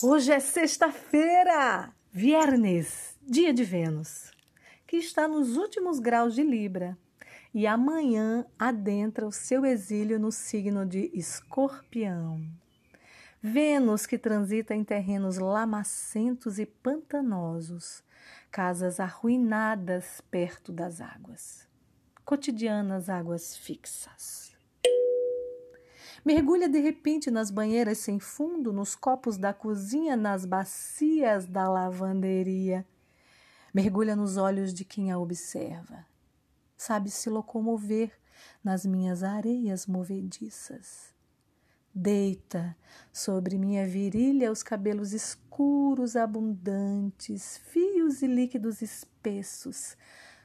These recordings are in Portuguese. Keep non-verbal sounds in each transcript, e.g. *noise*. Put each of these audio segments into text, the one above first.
Hoje é sexta-feira, viernes, dia de Vênus, que está nos últimos graus de Libra e amanhã adentra o seu exílio no signo de Escorpião. Vênus que transita em terrenos lamacentos e pantanosos, casas arruinadas perto das águas, cotidianas águas fixas. Mergulha de repente nas banheiras sem fundo, nos copos da cozinha, nas bacias da lavanderia. Mergulha nos olhos de quem a observa. Sabe se locomover nas minhas areias movediças. Deita sobre minha virilha os cabelos escuros, abundantes, fios e líquidos espessos,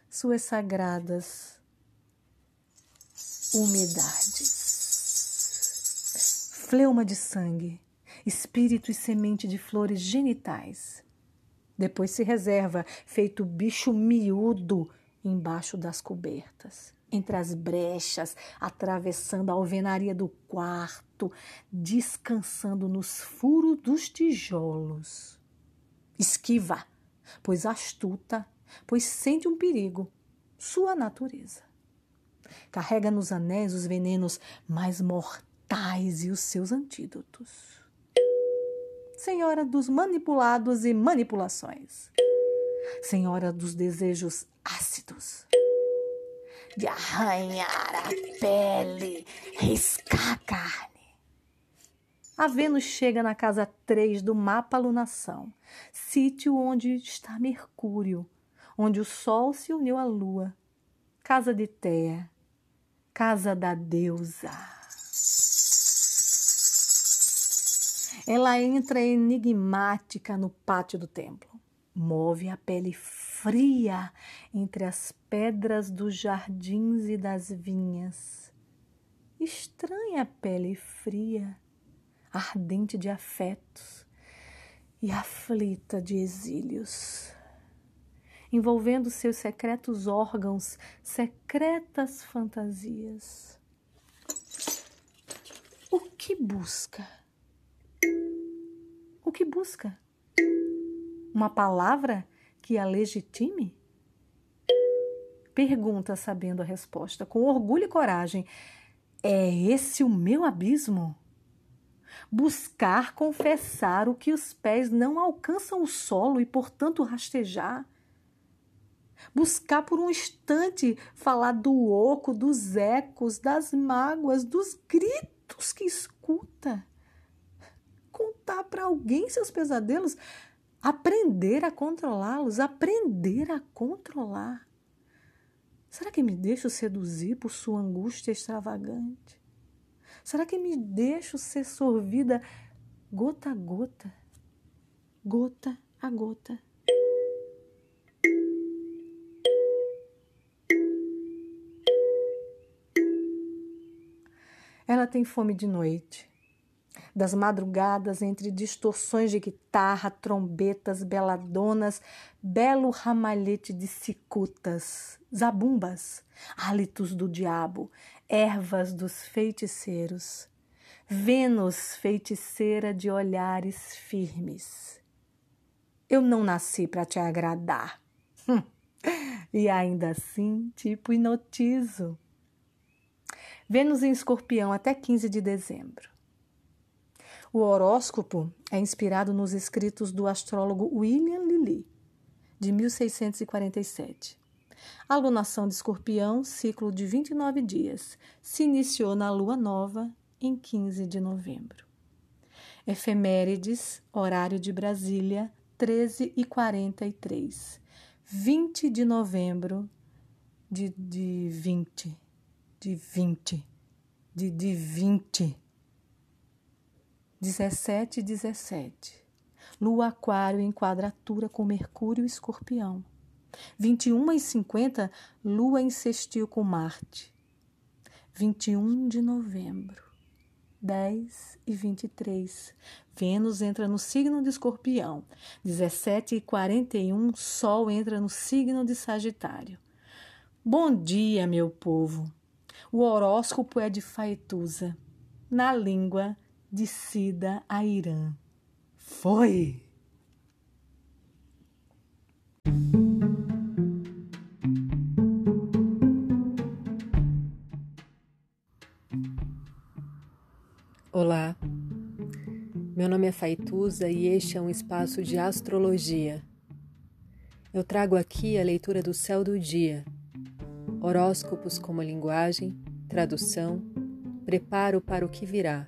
suas sagradas umidades fleuma de sangue, espírito e semente de flores genitais. Depois se reserva, feito bicho miúdo, embaixo das cobertas, entre as brechas, atravessando a alvenaria do quarto, descansando nos furos dos tijolos. Esquiva, pois astuta, pois sente um perigo, sua natureza. Carrega nos anéis os venenos mais mortais mortais e os seus antídotos. Senhora dos manipulados e manipulações. Senhora dos desejos ácidos. De arranhar a pele, riscar a carne. A Vênus chega na casa 3 do mapa lunação, sítio onde está Mercúrio, onde o Sol se uniu à Lua. Casa de Teia, casa da deusa. Ela entra enigmática no pátio do templo. Move a pele fria entre as pedras dos jardins e das vinhas. Estranha pele fria, ardente de afetos e aflita de exílios. Envolvendo seus secretos órgãos, secretas fantasias. O que busca? Que busca? Uma palavra que a legitime? Pergunta, sabendo a resposta, com orgulho e coragem: É esse o meu abismo? Buscar confessar o que os pés não alcançam o solo e, portanto, rastejar. Buscar por um instante falar do oco, dos ecos, das mágoas, dos gritos que escuta contar para alguém seus pesadelos, aprender a controlá-los, aprender a controlar. Será que me deixo seduzir por sua angústia extravagante? Será que me deixo ser sorvida gota a gota, gota a gota? Ela tem fome de noite das madrugadas entre distorções de guitarra, trombetas, beladonas, belo ramalhete de cicutas, zabumbas, hálitos do diabo, ervas dos feiticeiros. Vênus, feiticeira de olhares firmes. Eu não nasci para te agradar. Hum. *laughs* E ainda assim te hipnotizo. Vênus em escorpião até 15 de dezembro. O horóscopo é inspirado nos escritos do astrólogo William Lilly, de 1647. A lunação de escorpião, ciclo de 29 dias, se iniciou na lua nova em 15 de novembro. Efemérides, horário de Brasília, 13 e 43. 20 de novembro de, de 20. De 20. De, de 20. 17 e 17. Lua Aquário em quadratura com Mercúrio e Escorpião. 21 e 50, Lua em sextil com Marte. 21 de novembro. 10 e 23. Vênus entra no signo de Escorpião. 17 e 41, Sol entra no signo de Sagitário. Bom dia, meu povo. O horóscopo é de Faetusa. Na língua de Cida a Irã. Foi! Olá, meu nome é Faituza e este é um espaço de astrologia. Eu trago aqui a leitura do céu do dia, horóscopos como linguagem, tradução, preparo para o que virá,